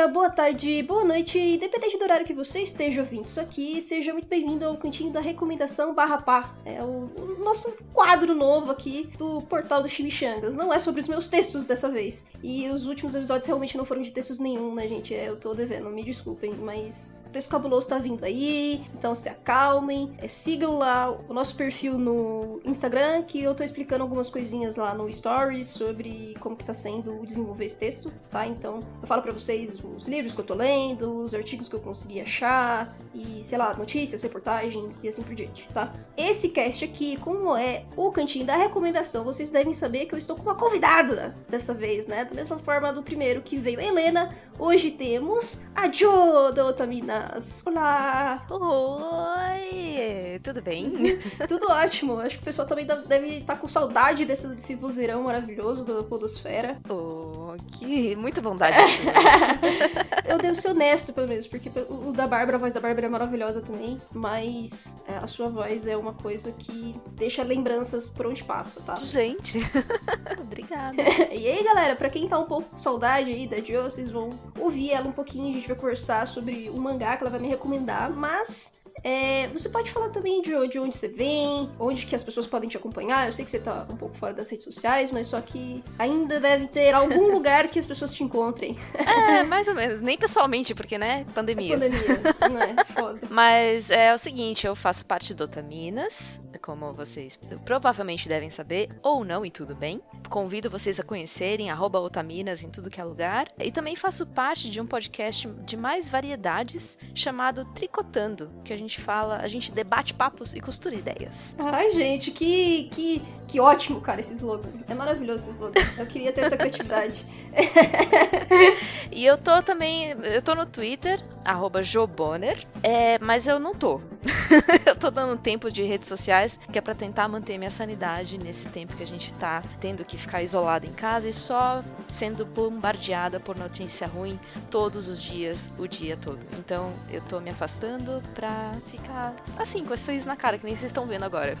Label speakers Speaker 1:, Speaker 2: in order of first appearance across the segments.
Speaker 1: dia, boa tarde, boa noite, independente do horário que você esteja ouvindo isso aqui, seja muito bem-vindo ao Cantinho da Recomendação barra pá. É o, o, nosso quadro novo aqui do portal do Chimichangas. Não é sobre os meus textos dessa vez. E os últimos episódios realmente não foram de textos nenhum, né, gente? É, eu tô devendo, me desculpem, mas texto cabuloso tá vindo aí, então se acalmem. É, sigam lá o nosso perfil no Instagram, que eu tô explicando algumas coisinhas lá no Stories sobre como que tá sendo desenvolver esse texto, tá? Então eu falo para vocês os livros que eu tô lendo, os artigos que eu consegui achar, e sei lá, notícias, reportagens e assim por diante, tá? Esse cast aqui, como é o cantinho da recomendação, vocês devem saber que eu estou com uma convidada dessa vez, né? Da mesma forma do primeiro que veio a Helena, hoje temos a Jo da Otamina Olá!
Speaker 2: Oi! Tudo bem?
Speaker 1: Tudo ótimo. Acho que o pessoal também deve estar tá com saudade desse, desse vozeirão maravilhoso da Podosfera.
Speaker 2: Oh, que muita bondade.
Speaker 1: Eu devo ser honesto, pelo menos, porque o da Bárbara, a voz da Bárbara é maravilhosa também, mas é, a sua voz é uma coisa que deixa lembranças por onde passa, tá?
Speaker 2: Gente! Obrigada.
Speaker 1: e aí, galera, pra quem tá um pouco com saudade aí da Jo, vocês vão ouvir ela um pouquinho, a gente vai conversar sobre o mangá que ela vai me recomendar, mas é, você pode falar também de, de, onde você vem, onde que as pessoas podem te acompanhar. Eu sei que você tá um pouco fora das redes sociais, mas só que ainda deve ter algum lugar que as pessoas te encontrem.
Speaker 2: É, mais ou menos. Nem pessoalmente, porque, né, pandemia.
Speaker 1: É pandemia, não é? Foda.
Speaker 2: Mas é o seguinte, eu faço parte do Otaminas, como vocês provavelmente devem saber, ou não, e tudo bem. Convido vocês a conhecerem Otaminas em tudo que é lugar. E também faço parte de um podcast de mais variedades chamado Tricotando, que a gente gente fala, a gente debate papos e costura ideias.
Speaker 1: Ai, gente, que, que, que ótimo, cara, esse slogan. É maravilhoso esse slogan. Eu queria ter essa criatividade.
Speaker 2: e eu tô também, eu tô no Twitter, arroba Joboner, é, mas eu não tô. eu tô dando tempo de redes sociais que é para tentar manter minha sanidade nesse tempo que a gente tá tendo que ficar isolado em casa e só sendo bombardeada por notícia ruim todos os dias, o dia todo. Então eu tô me afastando pra ficar assim, com esse sorriso na cara, que nem vocês estão vendo agora.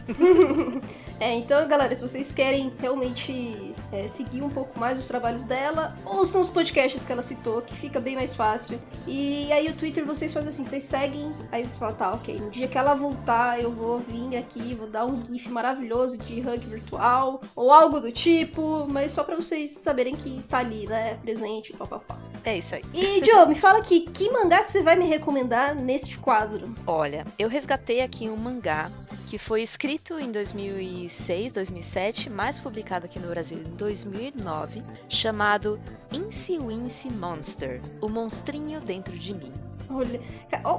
Speaker 1: é, então galera, se vocês querem realmente é, seguir um pouco mais os trabalhos dela, ouçam os podcasts que ela citou, que fica bem mais fácil. E aí o Twitter vocês fazem assim, vocês seguem, aí vocês falam, tá, ok, no dia que ela voltar, eu vou vir aqui, vou dar um gif maravilhoso de hug virtual, ou algo do tipo, mas só pra vocês saberem que tá ali, né, presente, papapá.
Speaker 2: É isso aí.
Speaker 1: E, Joe, me fala aqui, que mangá que você vai me recomendar neste quadro?
Speaker 2: Olha, eu resgatei aqui um mangá que foi escrito em 2006, 2007, mas publicado aqui no Brasil em 2009, chamado Incy Wincy Monster, o monstrinho dentro de mim.
Speaker 1: Olha,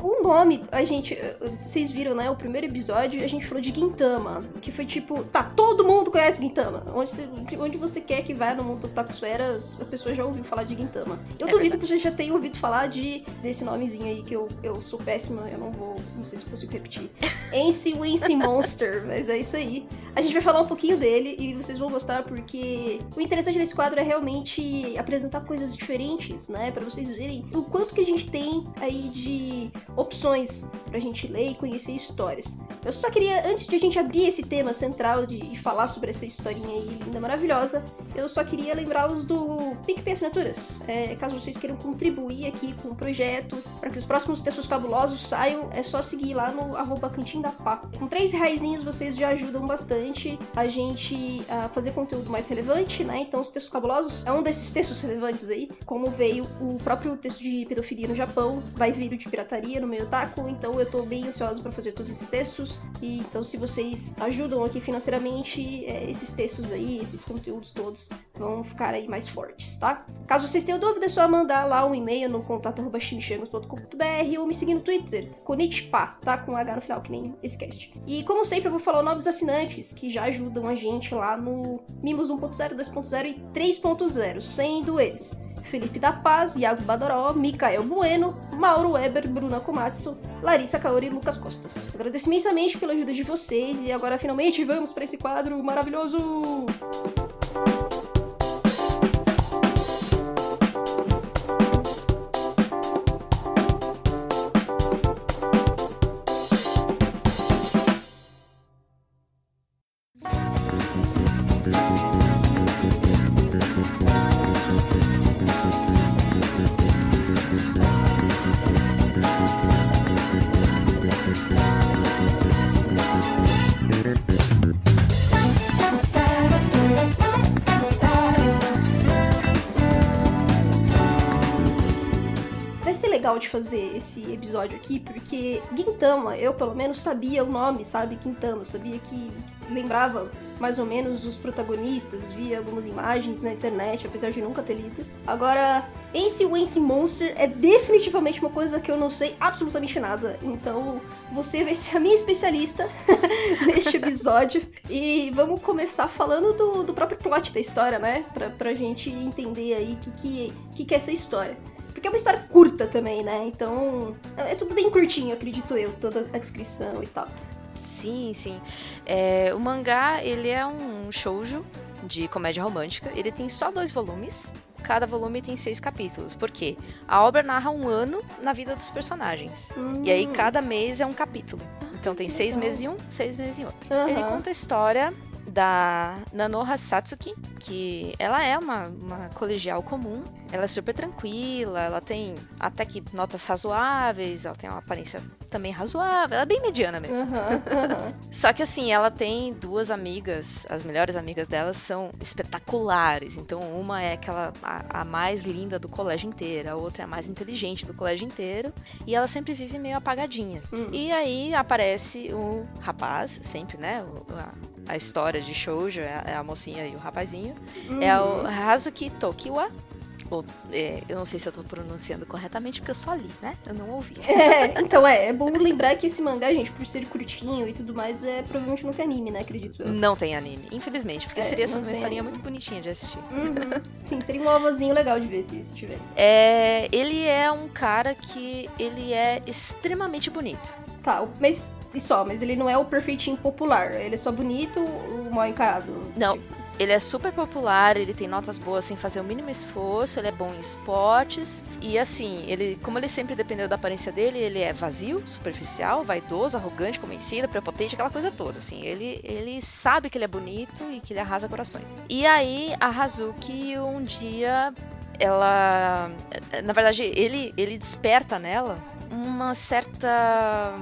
Speaker 1: o nome, a gente, vocês viram, né? O primeiro episódio a gente falou de Gintama, que foi tipo, tá, todo mundo conhece Gintama. Onde você, onde você quer que vá no mundo do Taxuera, a pessoa já ouviu falar de Gintama. Eu é duvido verdade. que você já tenha ouvido falar de desse nomezinho aí, que eu, eu sou péssima, eu não vou, não sei se consigo repetir. Ency Wincy Monster, mas é isso aí. A gente vai falar um pouquinho dele e vocês vão gostar porque o interessante desse quadro é realmente apresentar coisas diferentes, né? Para vocês verem o quanto que a gente tem aí de opções pra gente ler e conhecer histórias. Eu só queria, antes de a gente abrir esse tema central de, de falar sobre essa historinha aí linda, maravilhosa, eu só queria lembrá-los do PicPay Assinaturas. É, caso vocês queiram contribuir aqui com o projeto, para que os próximos textos cabulosos saiam, é só seguir lá no arroba cantinho da pá. Com três reais vocês já ajudam bastante a gente a fazer conteúdo mais relevante, né? Então, os textos cabulosos é um desses textos relevantes aí, como veio o próprio texto de pedofilia no Japão, vai vir de pirataria no meio taco, então eu tô bem ansiosa para fazer todos esses textos. E então, se vocês ajudam aqui financeiramente, é, esses textos aí, esses conteúdos todos vão ficar aí mais fortes, tá? Caso vocês tenham dúvida, é só mandar lá um e-mail no contato.chimichangos.com.br ou me seguir no Twitter, Konitpa, tá? Com H no final, que nem esse cast. E como sempre, eu vou falar dos assinantes que já ajudam a gente lá no Mimos 1.0, 2.0 e 3.0, sendo eles. Felipe da Paz, Iago Badoró, Mikael Bueno, Mauro Weber, Bruna Komatsu, Larissa Kaori e Lucas Costa. Agradeço imensamente pela ajuda de vocês e agora finalmente vamos para esse quadro maravilhoso! De fazer esse episódio aqui, porque Gintama, eu pelo menos sabia o nome, sabe? Gintama, sabia que lembrava mais ou menos os protagonistas, via algumas imagens na internet, apesar de nunca ter lido. Agora, Ace Wance Monster é definitivamente uma coisa que eu não sei absolutamente nada, então você vai ser a minha especialista neste episódio. E vamos começar falando do, do próprio plot da história, né? Pra, pra gente entender aí o que, que, que, que é essa história. Porque é uma história curta também, né? Então, é tudo bem curtinho, acredito eu, toda a descrição e tal.
Speaker 2: Sim, sim. É, o mangá, ele é um shoujo de comédia romântica. Ele tem só dois volumes. Cada volume tem seis capítulos. Por quê? A obra narra um ano na vida dos personagens. Hum. E aí hum. cada mês é um capítulo. Então tem seis meses em um, seis meses em outro. Uhum. Ele conta a história da Nanoha Satsuki, que ela é uma, uma colegial comum. Ela é super tranquila, ela tem até que notas razoáveis, ela tem uma aparência também razoável, ela é bem mediana mesmo. Uhum, uhum. Só que assim, ela tem duas amigas, as melhores amigas dela são espetaculares. Então, uma é aquela a, a mais linda do colégio inteiro, a outra é a mais inteligente do colégio inteiro, e ela sempre vive meio apagadinha. Uhum. E aí aparece o rapaz, sempre, né? O, a, a história de shoujo, é a, é a mocinha e o rapazinho. É o hum. Hazuki Tokiwa, ou, é, eu não sei se eu tô pronunciando corretamente, porque eu só li, né? Eu não ouvi.
Speaker 1: É, então é, é bom lembrar que esse mangá, gente, por ser curtinho e tudo mais, é provavelmente não tem anime, né? Acredito eu.
Speaker 2: Não tem anime, infelizmente, porque é, seria uma historinha muito bonitinha de assistir.
Speaker 1: Uhum. Sim, seria um ovozinho legal de ver se, se tivesse.
Speaker 2: É, ele é um cara que ele é extremamente bonito.
Speaker 1: Tá, mas e só, mas ele não é o perfeitinho popular. Ele é só bonito, o mal encarado.
Speaker 2: Não. Tipo. Ele é super popular, ele tem notas boas sem fazer o mínimo esforço, ele é bom em esportes. E assim, ele, como ele sempre dependeu da aparência dele, ele é vazio, superficial, vaidoso, arrogante, convencido, prepotente, aquela coisa toda. Assim, ele, ele sabe que ele é bonito e que ele arrasa corações. E aí, a Hazuki um dia ela na verdade ele ele desperta nela uma certa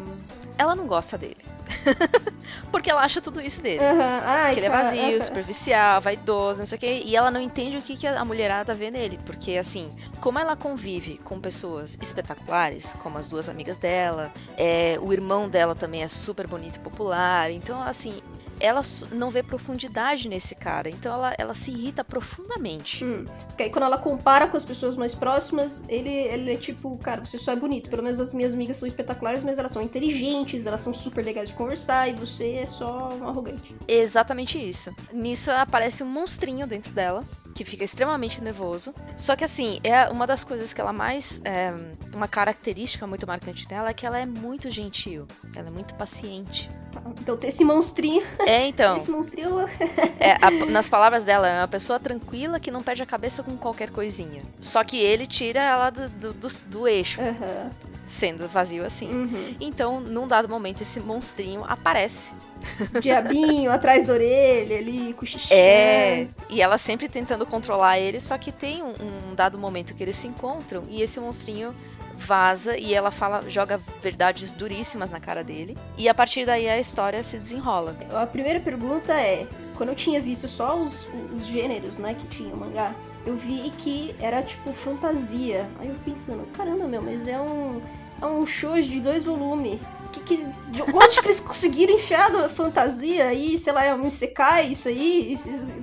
Speaker 2: ela não gosta dele. Porque ela acha tudo isso dele. Uhum. Ai, que ele é vazio, uhum. superficial, vaidoso, não sei o quê. E ela não entende o que, que a mulherada vê nele. Porque, assim, como ela convive com pessoas espetaculares, como as duas amigas dela, é, o irmão dela também é super bonito e popular. Então, assim, ela não vê profundidade nesse cara. Então ela, ela se irrita profundamente.
Speaker 1: Hum. Porque aí quando ela compara com as pessoas mais próximas, ele, ele é tipo, cara, você só é bonito. Pelo menos as minhas amigas são espetaculares, mas elas são inteligentes, elas são super legais de conversar e você é só um arrogante.
Speaker 2: Exatamente isso. Nisso aparece um monstrinho dentro dela que fica extremamente nervoso. Só que assim, é uma das coisas que ela mais. É, uma característica muito marcante dela é que ela é muito gentil. Ela é muito paciente.
Speaker 1: Tá, então tem esse monstrinho.
Speaker 2: É, então.
Speaker 1: esse monstrinho.
Speaker 2: é, a, nas palavras dela, é uma pessoa tranquila que não perde a cabeça com qualquer coisinha. Só que ele tira ela do, do, do, do eixo. Uhum. Sendo vazio assim. Uhum. Então, num dado momento, esse monstrinho aparece
Speaker 1: diabinho atrás da orelha ali, cochichando.
Speaker 2: É, e ela sempre tentando controlar ele, só que tem um, um, dado momento que eles se encontram e esse monstrinho vaza e ela fala, joga verdades duríssimas na cara dele. E a partir daí a história se desenrola.
Speaker 1: A primeira pergunta é, quando eu tinha visto só os, os gêneros, né, que tinha o mangá, eu vi que era tipo fantasia. Aí eu pensando, caramba, meu, mas é um é um show de dois volumes que, que, de onde que eles conseguiram enfiar a fantasia aí, sei lá, é um Isekai, isso aí? Isso, isso,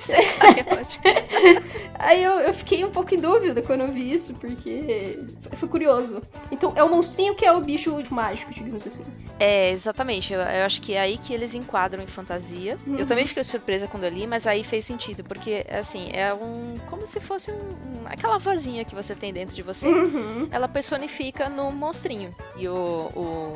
Speaker 1: aí eu, eu fiquei um pouco em dúvida quando eu vi isso, porque foi curioso. Então, é o monstrinho que é o bicho mágico, digamos assim.
Speaker 2: É, exatamente. Eu, eu acho que é aí que eles enquadram em fantasia. Uhum. Eu também fiquei surpresa quando eu li, mas aí fez sentido, porque, assim, é um... como se fosse um, um aquela vozinha que você tem dentro de você. Uhum. Ela personifica no monstrinho. E o, o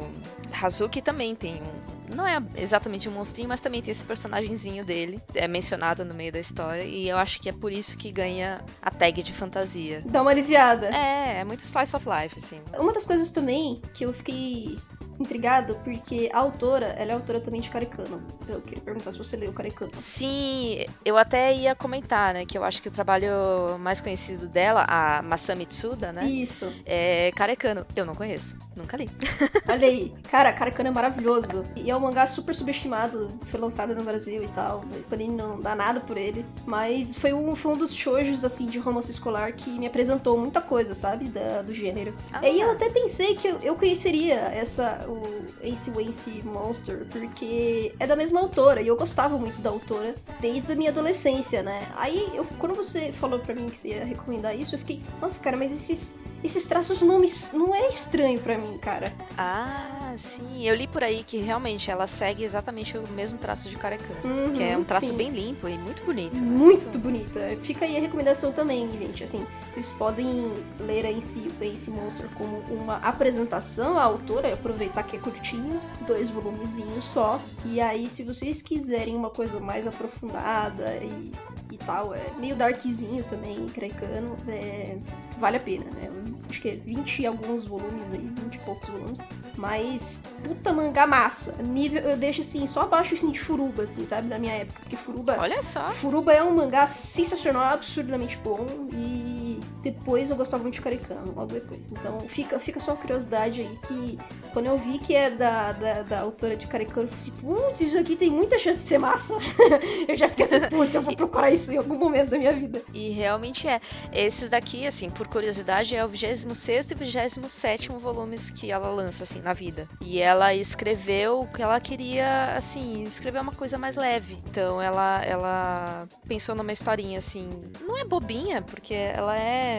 Speaker 2: Hazuki também tem um. Não é exatamente um monstrinho, mas também tem esse personagemzinho dele. É mencionado no meio da história. E eu acho que é por isso que ganha a tag de fantasia.
Speaker 1: Dá uma aliviada.
Speaker 2: É, é muito slice of life, assim.
Speaker 1: Uma das coisas também que eu fiquei intrigado porque a autora, ela é autora também de Karekano. Eu queria perguntar se você leu Karekano.
Speaker 2: Sim, eu até ia comentar, né, que eu acho que o trabalho mais conhecido dela, a Masami Tsuda, né?
Speaker 1: Isso.
Speaker 2: É Karekano. Eu não conheço, nunca li.
Speaker 1: Olha aí. Cara, Karekano é maravilhoso. E é um mangá super subestimado, foi lançado no Brasil e tal. O Panini não dá nada por ele. Mas foi um, foi um dos shoujos, assim, de romance escolar que me apresentou muita coisa, sabe? Da, do gênero.
Speaker 2: Ah.
Speaker 1: E aí eu até pensei que eu, eu conheceria essa, o Ace Wace Monster, porque é da mesma autora. E eu gostava muito da autora desde a minha adolescência, né? Aí, eu, quando você falou pra mim que você ia recomendar isso, eu fiquei, nossa, cara, mas esses, esses traços não, me, não é estranho pra mim, cara.
Speaker 2: Ah, sim. Eu li por aí que realmente ela segue exatamente o mesmo traço de Karekano.
Speaker 1: Uhum,
Speaker 2: que é um traço
Speaker 1: sim.
Speaker 2: bem limpo e muito bonito. né?
Speaker 1: Muito bonita. Fica aí a recomendação também, gente. Assim, vocês podem ler aí esse Ace Monster como uma apresentação à autora, aproveitar que é curtinho, dois volumezinhos só. E aí, se vocês quiserem uma coisa mais aprofundada e, e tal, é meio darkzinho também, crecano, é, vale a pena, né? Acho que é 20 e alguns volumes aí, 20 e poucos volumes. Mas, puta mangá massa. Nível, eu deixo assim, só abaixo assim, de Furuba, assim, sabe? Da minha época. Porque Furuba.
Speaker 2: Olha só.
Speaker 1: Furuba é um mangá sensacional, absurdamente bom. E depois eu gostava muito de Karikano, logo depois. Então fica, fica só a curiosidade aí que quando eu vi que é da, da, da autora de Karikano, eu falei assim, putz, isso aqui tem muita chance de ser massa. eu já fiquei assim, putz, eu vou procurar isso em algum momento da minha vida.
Speaker 2: E realmente é. Esses daqui, assim, por curiosidade, é o 26 e 27 volumes que ela lança, assim, na vida. E ela escreveu o que ela queria, assim, escrever uma coisa mais leve. Então ela, ela pensou numa historinha, assim, não é bobinha, porque ela é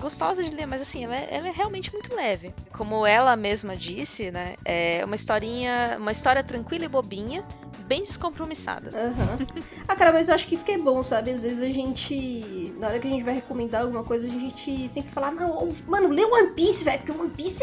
Speaker 2: gostosa de ler, mas assim, ela é, ela é, realmente muito leve. Como ela mesma disse, né? É uma historinha, uma história tranquila e bobinha, bem descompromissada.
Speaker 1: Uhum. ah, cara, mas eu acho que isso que é bom, sabe? Às vezes a gente, na hora que a gente vai recomendar alguma coisa, a gente sempre fala, não, mano, lê One Piece, velho, porque One Piece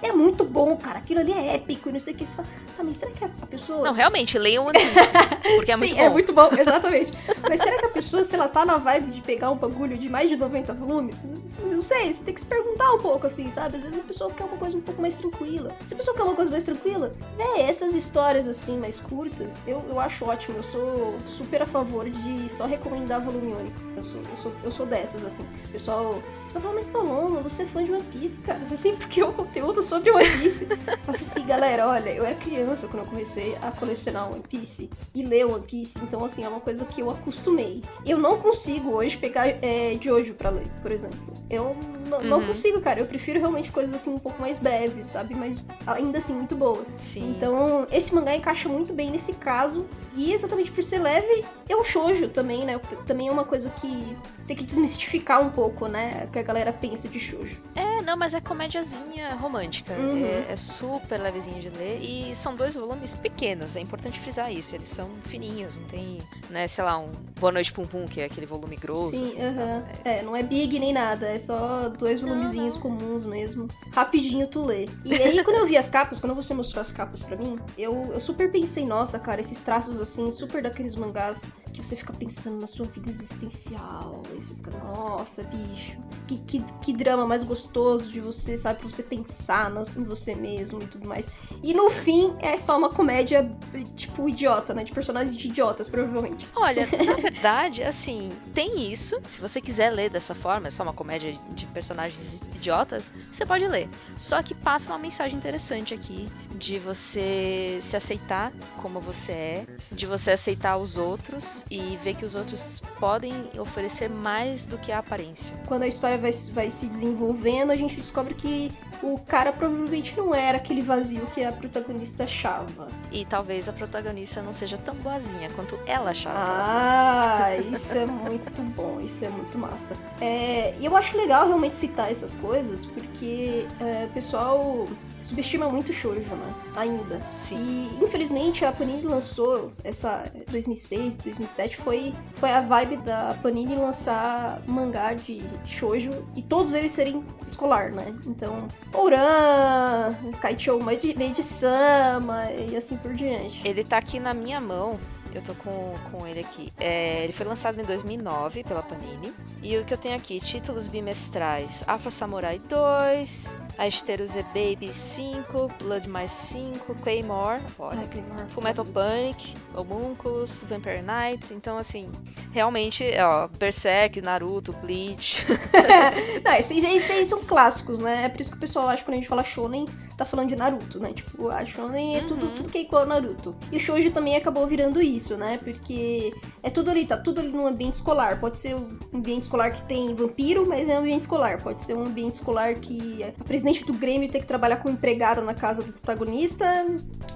Speaker 1: é, é, muito bom, cara, aquilo ali é épico e não sei o que. Você fala, tá, mas será que a pessoa...
Speaker 2: Não, realmente, leiam One Piece, porque é
Speaker 1: Sim,
Speaker 2: muito bom.
Speaker 1: é muito bom, exatamente. mas será que a pessoa, se ela tá na vibe de pegar um bagulho de mais de 90 volumes, não sei, você tem que se perguntar um pouco, assim, sabe? Às vezes a pessoa quer uma coisa um pouco mais tranquila. Se a pessoa quer uma coisa mais tranquila, é, essas histórias, assim, mais curtas, eu, eu acho ótimo. Eu sou super a favor de só recomendar volume único. Eu sou, eu sou, eu sou dessas, assim. O pessoal, o pessoal fala, mas Paloma, você é fã de One Piece, cara. Você sempre criou conteúdo sobre One Piece. eu falei assim, galera, olha, eu era criança quando eu comecei a colecionar One Piece e ler One Piece. Então, assim, é uma coisa que eu acostumei. Eu não consigo hoje pegar é, de hoje pra ler, por exemplo. Eu não, uhum. não consigo, cara. Eu prefiro realmente coisas assim um pouco mais breves, sabe? Mas ainda assim muito boas.
Speaker 2: Sim.
Speaker 1: Então, esse mangá encaixa muito bem nesse caso. E exatamente por ser leve, é um shoujo também, né? Também é uma coisa que tem que desmistificar um pouco, né? O que a galera pensa de shoujo.
Speaker 2: É, não, mas é comédiazinha romântica.
Speaker 1: Uhum.
Speaker 2: É, é, super levezinho de ler. E são dois volumes pequenos, é importante frisar isso. Eles são fininhos, não tem, né, sei lá, um Boa Noite Pum Pum, que é aquele volume grosso.
Speaker 1: Sim,
Speaker 2: assim,
Speaker 1: uhum. é. é, não é big nem nada, é só dois volumezinhos comuns mesmo. Rapidinho tu lê. E aí, quando eu vi as capas, quando você mostrou as capas pra mim, eu, eu super pensei, nossa, cara, esses traços assim, super daqueles mangás que você fica pensando na sua vida existencial. Aí você fica, nossa, bicho, que, que, que drama mais gostoso de você, sabe? Pra você pensar no, em você mesmo e tudo mais. E no fim, é só uma comédia, tipo, idiota, né? De personagens de idiotas, provavelmente.
Speaker 2: Olha, na verdade, assim, tem isso. Se você quiser ler dessa forma, é só uma comédia de personagens idiotas, você pode ler. Só que passa uma mensagem interessante aqui de você se aceitar como você é, de você aceitar os outros e ver que os outros podem oferecer mais do que a aparência.
Speaker 1: Quando a história vai, vai se desenvolvendo, a gente descobre que o cara provavelmente não era aquele vazio que a protagonista achava.
Speaker 2: E talvez a protagonista não seja tão boazinha quanto ela achava.
Speaker 1: Ah, isso é muito bom, isso é muito massa. É, e eu acho legal realmente citar essas coisas, porque é, o pessoal subestima muito shoujo, né? Ainda.
Speaker 2: Sim.
Speaker 1: E infelizmente a Panini lançou essa 2006, 2007 foi foi a vibe da Panini lançar mangá de shoujo e todos eles serem escolar, né? Então, Ouran, Kaichou Meiji-sama e assim por diante.
Speaker 2: Ele tá aqui na minha mão. Eu tô com, com ele aqui. É, ele foi lançado em 2009 pela Panini. E o que eu tenho aqui? Títulos bimestrais: Afro Samurai 2, A ter o Z-Baby 5, Blood mais 5, Claymore, olha,
Speaker 1: Claymore,
Speaker 2: Fullmetal Panic, Homunculus, Vampire Knights. Então, assim, realmente, ó, Berserk, Naruto, Bleach.
Speaker 1: Não, esses, esses são clássicos, né? É por isso que o pessoal acha que quando a gente fala shonen, tá falando de Naruto, né? Tipo, a shonen é tudo,
Speaker 2: Uhum.
Speaker 1: tudo que é igual ao Naruto. E o shoujo também acabou virando isso, né? Porque é tudo ali, tá tudo ali no ambiente escolar. Pode ser um ambiente escolar que tem vampiro, mas é um ambiente escolar. Pode ser um ambiente escolar que a presidente do Grêmio tem que trabalhar como empregada na casa do protagonista,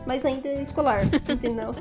Speaker 1: mas ainda é escolar, entendeu?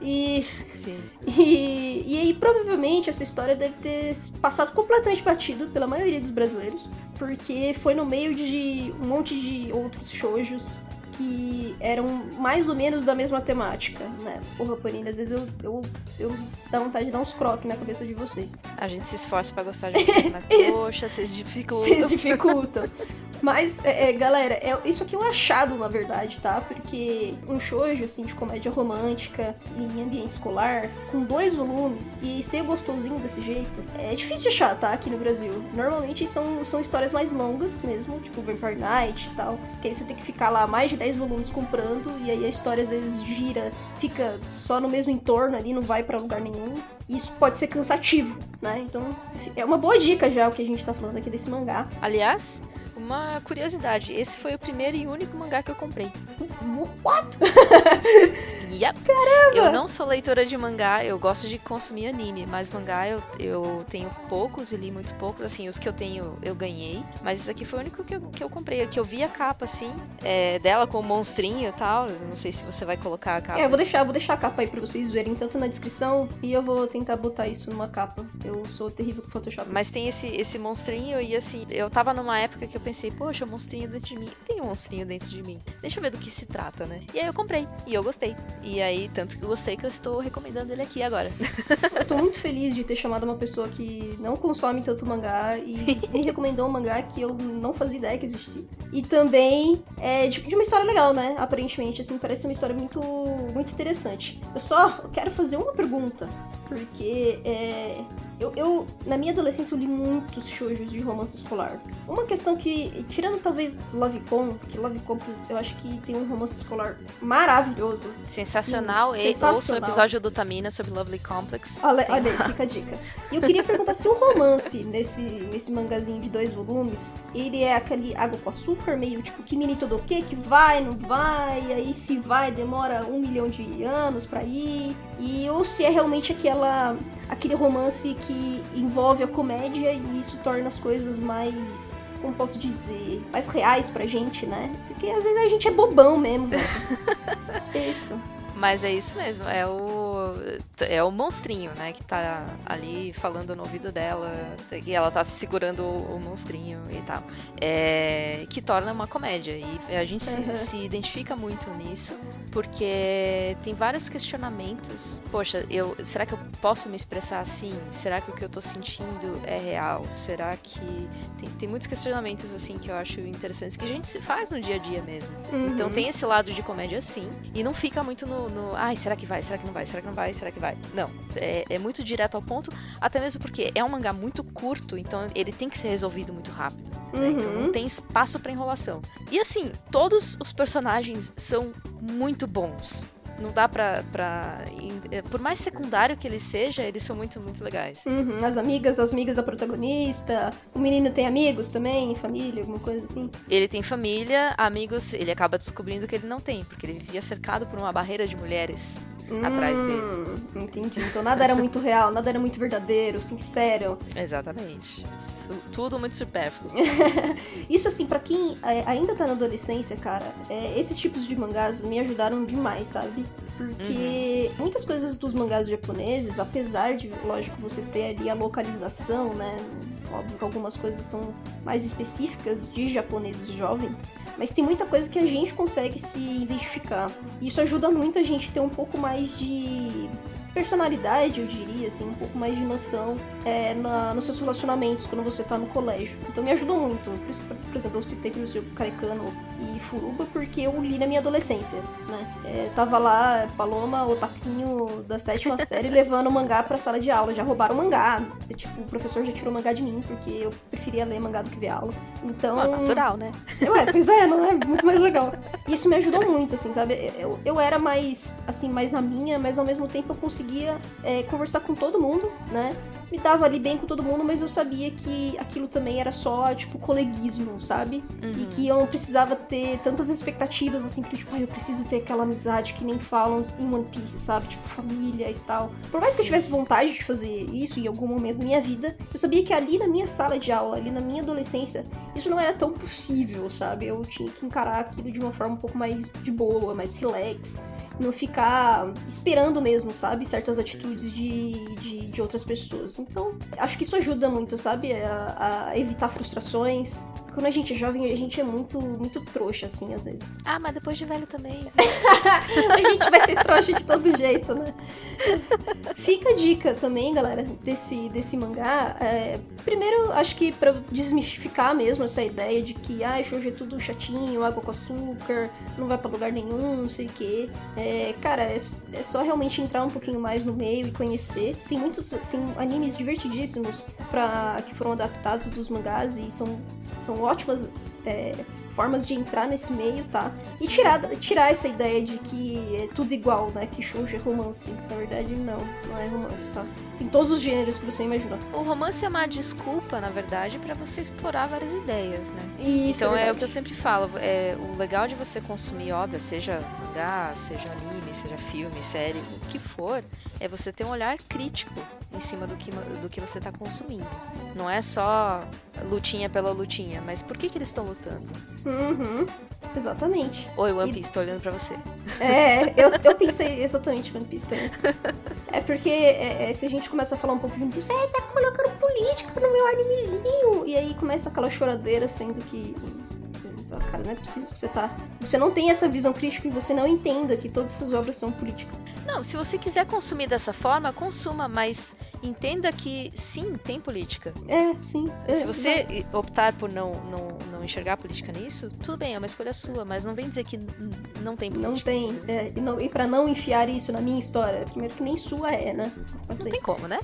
Speaker 1: E
Speaker 2: Sim.
Speaker 1: e, e aí, provavelmente, essa história deve ter passado completamente batido pela maioria dos brasileiros, porque foi no meio de um monte de outros shoujos que eram mais ou menos da mesma temática, né? Porra, Panini, às vezes eu, eu, eu dá vontade de dar uns croques na cabeça de vocês.
Speaker 2: A gente se esforça pra gostar de vocês, mas poxa, vocês dificultam.
Speaker 1: Vocês dificultam. Mas, é, é, galera, é- isso aqui é um achado, na verdade, tá? Porque um shoujo, assim, de comédia romântica em ambiente escolar, com dois volumes e ser gostosinho desse jeito, é difícil de achar, tá? Aqui no Brasil. Normalmente são, são histórias mais longas mesmo, tipo Vampire Night e tal, que aí você tem que ficar lá mais de 10 volumes comprando e aí a história às vezes gira, fica só no mesmo entorno ali, não vai pra lugar nenhum. Isso pode ser cansativo, né? Então, é uma boa dica já o que a gente tá falando aqui desse mangá.
Speaker 2: Aliás, uma curiosidade, esse foi o primeiro e único mangá que eu comprei.
Speaker 1: What?
Speaker 2: Yep. Caramba! Eu não sou leitora de mangá, eu gosto de consumir anime, mas mangá eu, eu tenho poucos e li muito poucos. Assim, os que eu tenho eu ganhei, mas esse aqui foi o único que eu, que eu comprei. Que eu vi a capa, assim, é, dela com o monstrinho e tal. Eu Não sei se você vai colocar a capa.
Speaker 1: É, eu vou deixar, vou deixar a capa aí pra vocês verem, tanto na descrição, e eu vou tentar botar isso numa capa. Eu sou terrível com Photoshop.
Speaker 2: Mas tem esse, esse monstrinho e assim, eu tava numa época que eu pensei, poxa, monstrinho dentro de mim. Tem um monstrinho dentro de mim. Deixa eu ver do que se trata, né? E aí eu comprei. E eu gostei. E aí, tanto que eu gostei que eu estou recomendando ele aqui agora.
Speaker 1: Eu tô muito feliz de ter chamado uma pessoa que não consome tanto mangá e me recomendou um mangá que eu não fazia ideia que existia. E também é de, de uma história legal, né? Aparentemente, assim, parece uma história muito, muito interessante. Eu só quero fazer uma pergunta, porque é, eu, eu, na minha adolescência, eu li muitos shoujos de romance escolar. Uma questão que, tirando talvez Lovecon, que Lovecon eu acho que tem um romance escolar maravilhoso.
Speaker 2: Sensacional.
Speaker 1: Sim,
Speaker 2: e ouça o
Speaker 1: sensacional.
Speaker 2: episódio do Tamina sobre Lovely Complex.
Speaker 1: Olha,
Speaker 2: Tem-
Speaker 1: olha aí, fica a dica. E eu queria perguntar se o romance nesse, nesse mangazinho de dois volumes, ele é aquele água com açúcar, meio tipo Kimi todo o quê? Que vai, não vai, e aí se vai, demora um milhão de anos pra ir. E ou se é realmente aquela aquele romance que envolve a comédia e isso torna as coisas mais. Como posso dizer? Mais reais pra gente, né? Porque às vezes a gente é bobão mesmo, velho. Isso.
Speaker 2: Mas é isso mesmo, é o é o monstrinho, né, que tá ali falando no ouvido dela, e ela tá segurando o, o monstrinho e tal. É, que torna uma comédia e a gente se,
Speaker 1: Uhum.
Speaker 2: se identifica muito nisso, porque tem vários questionamentos. Poxa, eu será que eu posso me expressar assim? Será que o que eu tô sentindo é real? Será que tem, tem muitos questionamentos assim que eu acho interessantes que a gente se faz no dia a dia mesmo. Então
Speaker 1: Uhum.
Speaker 2: tem esse lado de comédia sim. E não fica muito no, no, Ai, será que vai? Será que não vai? Será que não vai? Será que vai? Não. É, é muito direto ao ponto. Até mesmo porque é um mangá muito curto, então ele tem que ser resolvido muito rápido. né? Então
Speaker 1: Uhum.
Speaker 2: não tem espaço pra enrolação. E assim, todos os personagens são muito bons. Não dá pra. pra em- por mais secundário que ele seja, eles são muito, muito legais.
Speaker 1: Uhum, as amigas, as amigas da protagonista. O menino tem amigos também, família, alguma coisa assim.
Speaker 2: Ele tem família, amigos, ele acaba descobrindo que ele não tem, porque ele vivia cercado por uma barreira de mulheres. Atrás
Speaker 1: dele. Entendi. Então nada era muito real, nada era muito verdadeiro, sincero.
Speaker 2: Exatamente. Tudo muito supérfluo.
Speaker 1: Isso assim, pra quem é, ainda tá na adolescência, cara, é, esses tipos de mangás me ajudaram demais, sabe? Porque muitas coisas dos mangás japoneses, apesar de, lógico, você ter ali a localização, né? Óbvio que algumas coisas são mais específicas de japoneses jovens, mas tem muita coisa que a gente consegue se identificar. Isso ajuda muito a gente ter um pouco mais de personalidade, eu diria, assim, um pouco mais de noção é, na, nos seus relacionamentos quando você tá no colégio. Então me ajudou muito. Por, isso, por exemplo, eu citei pro seu Carecano e Furuba porque eu li na minha adolescência, né? É, tava lá, Paloma, o taquinho da sétima série, levando o mangá pra sala de aula. Já roubaram o mangá. Tipo, o professor já tirou o mangá de mim, porque eu preferia ler mangá do que ver aula. Então.
Speaker 2: Ah, natural, né?
Speaker 1: Ué, pois é, não é? Muito mais legal. Isso me ajudou muito, assim, sabe? Eu, eu era mais, assim, mais na minha, mas ao mesmo tempo eu conseguia é, conversar com todo mundo, né? me dava ali bem com todo mundo, mas eu sabia que aquilo também era só, tipo, coleguismo, sabe? Uhum. E que eu não precisava ter tantas expectativas, assim, que, tipo, ah, eu preciso ter aquela amizade que nem falam em One Piece, sabe? Tipo, família e tal. Por mais Sim. que eu tivesse vontade de fazer isso em algum momento da minha vida, eu sabia que ali na minha sala de aula, ali na minha adolescência, isso não era tão possível, sabe? Eu tinha que encarar aquilo de uma forma um pouco mais de boa, mais relax não ficar esperando mesmo, sabe? Certas atitudes de, de, de outras pessoas. Então, acho que isso ajuda muito, sabe? A, a, evitar frustrações. Quando a gente é jovem, a gente é muito, muito trouxa, assim, às vezes.
Speaker 2: Ah, mas depois de velho também.
Speaker 1: a gente vai ser trouxa de todo jeito, né? Fica a dica também, galera, desse, desse mangá. É, primeiro, acho que para desmistificar mesmo essa ideia de que, ah, shoujo é tudo chatinho, água com açúcar, não vai para lugar nenhum, não sei o quê. É, cara, é, é, só realmente entrar um pouquinho mais no meio e conhecer. Tem muitos tem animes divertidíssimos pra, que foram adaptados dos mangás e são, são ótimas é, formas de entrar nesse meio, tá? E tirar, tirar essa ideia de que é tudo igual, né? Que shoujo é romance. Na verdade, não, não é romance, tá? Tem todos os gêneros que você imaginar.
Speaker 2: O romance é uma desculpa, na verdade, para você explorar várias ideias, né?
Speaker 1: Isso,
Speaker 2: então
Speaker 1: é,
Speaker 2: é, o que eu sempre falo. É, o legal de você consumir obra, seja mangá, seja anime, seja filme, série, o que for, é você ter um olhar crítico em cima do que, do que você está consumindo. Não é só lutinha pela lutinha, mas por que, que eles estão lutando?
Speaker 1: Uhum. Exatamente.
Speaker 2: Oi, One Piece, e... tô olhando pra você.
Speaker 1: É, eu, eu pensei exatamente One Piece também. É porque é, é, se a gente começa a falar um pouco de One Piece, é, tá colocando política no meu animezinho. E aí começa aquela choradeira, sendo que cara, não é possível que você tá. Você não tem essa visão crítica e você não entenda que todas essas obras são políticas.
Speaker 2: Não, se você quiser consumir dessa forma, consuma, mas entenda que sim, tem política.
Speaker 1: É, sim. É,
Speaker 2: se você optar por não, não, não enxergar política nisso, tudo bem, é uma escolha sua, mas não vem dizer que não tem política.
Speaker 1: Não tem. É, e, não, e pra não enfiar isso na minha história, primeiro que nem sua é, né?
Speaker 2: Não daí. tem como, né?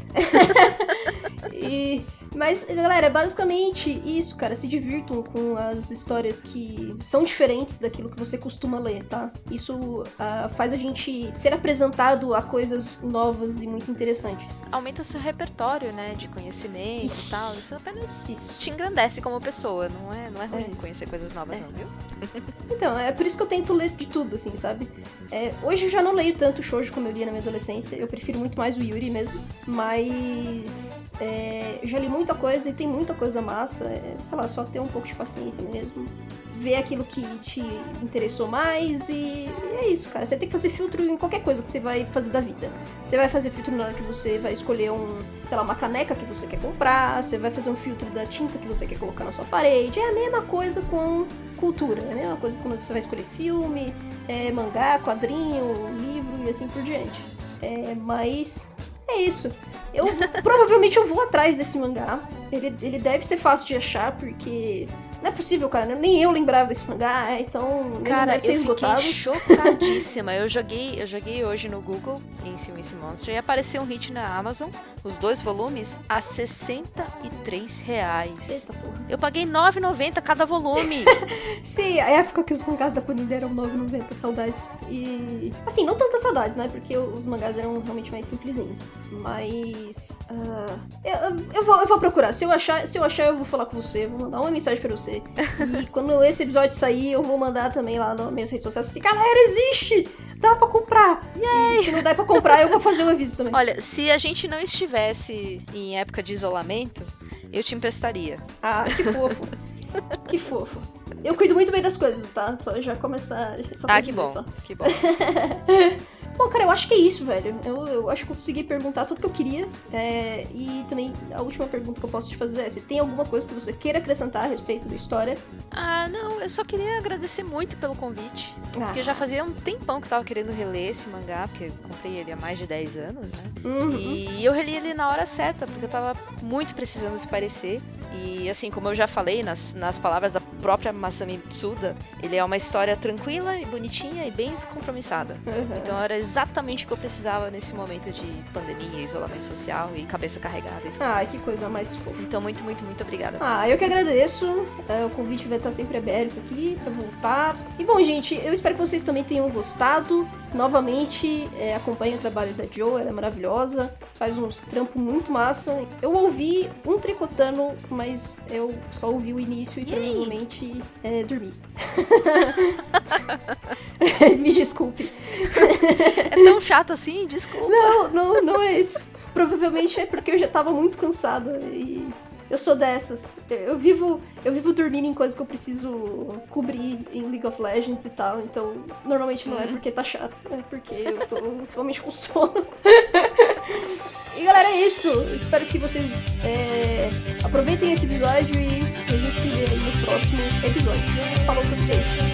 Speaker 1: e mas, galera, é basicamente isso, cara. Se divirtam com as histórias que são diferentes daquilo que você costuma ler, tá? Isso uh, faz a gente ser apresentado a coisas novas e muito interessantes.
Speaker 2: Aumenta o seu repertório, né, de conhecimento isso. e tal. Isso apenas isso. te engrandece como pessoa. Não é, não é ruim é. conhecer coisas novas, é. não, viu?
Speaker 1: então, é por isso que eu tento ler de tudo, assim, sabe? É, hoje eu já não leio tanto shoujo como eu lia na minha adolescência. Eu prefiro muito mais o Yuri mesmo. Mas é, eu já li muita coisa e tem muita coisa massa. É, sei lá, só ter um pouco de paciência mesmo. Ver aquilo que te interessou mais e, e, é isso, cara. Você tem que fazer filtro em qualquer coisa que você vai fazer da vida. Você vai fazer filtro na hora que você vai escolher um, sei lá, uma caneca que você quer comprar. Você vai fazer um filtro da tinta que você quer colocar na sua parede. É a mesma coisa com cultura. É a mesma coisa quando você vai escolher filme, é, mangá, quadrinho, livro e assim por diante. É, mas é isso. Eu provavelmente eu vou atrás desse mangá. Ele, ele deve ser fácil de achar, porque não é possível, cara. Nem eu lembrava desse mangá, então
Speaker 2: cara,
Speaker 1: eu
Speaker 2: esgotado. fiquei chocadíssima. eu joguei, eu joguei hoje no Google em Esse Monster e apareceu um hit na Amazon, os dois volumes a 63 reais.
Speaker 1: Eita porra.
Speaker 2: Eu paguei 9,90 cada volume.
Speaker 1: Sim, a época que os mangás da Panini eram 9,90, saudades. E assim, não tantas saudades, né? Porque os mangás eram realmente mais simplesinhos. Mas uh, eu, eu, vou, eu vou procurar. Se eu achar, se eu achar, eu vou falar com você, vou mandar uma mensagem para você. E quando esse episódio sair, eu vou mandar também lá nas minhas redes sociais assim, galera, existe! Dá pra comprar! Yay! Se não der pra comprar, eu vou fazer um aviso também.
Speaker 2: Olha, se a gente não estivesse em época de isolamento, eu te emprestaria.
Speaker 1: Ah, que fofo. que fofo. Eu cuido muito bem das coisas, tá? Só já começar. Só
Speaker 2: ah, que bom. Só. Que bom.
Speaker 1: Bom, cara, eu acho que é isso, velho. Eu, eu acho que eu consegui perguntar tudo que eu queria. É, e também a última pergunta que eu posso te fazer é: se tem alguma coisa que você queira acrescentar a respeito da história?
Speaker 2: Ah, não, eu só queria agradecer muito pelo convite. Ah. Porque já fazia um tempão que eu tava querendo reler esse mangá, porque eu comprei ele há mais de 10 anos, né? Uhum. E eu reli ele na hora certa, porque eu tava muito precisando se parecer. E assim, como eu já falei nas, nas palavras da própria Masami Tsuda, ele é uma história tranquila e bonitinha e bem descompromissada. Uhum. Então era exatamente o que eu precisava nesse momento de pandemia, isolamento social e cabeça carregada. E.
Speaker 1: Ah, que coisa mais fofa.
Speaker 2: Então, muito, muito, muito obrigada.
Speaker 1: Ah, eu que agradeço. É, o convite vai estar sempre aberto aqui pra voltar. E bom, gente, eu espero que vocês também tenham gostado. Novamente, é, acompanhe o trabalho da Jo, ela é maravilhosa faz um trampo muito massa. Eu ouvi um tricotando, mas eu só ouvi o início e, e provavelmente é, dormi. Me desculpe.
Speaker 2: É tão chato assim? Desculpa.
Speaker 1: Não, não, não é isso. Provavelmente é porque eu já tava muito cansada e eu sou dessas. Eu vivo, eu vivo dormindo em coisas que eu preciso cobrir em League of Legends e tal. Então, normalmente não é uhum. porque tá chato, é porque eu tô realmente com sono. e galera, é isso. Espero que vocês é, aproveitem esse episódio e a gente se vê aí no próximo episódio. Falou pra vocês.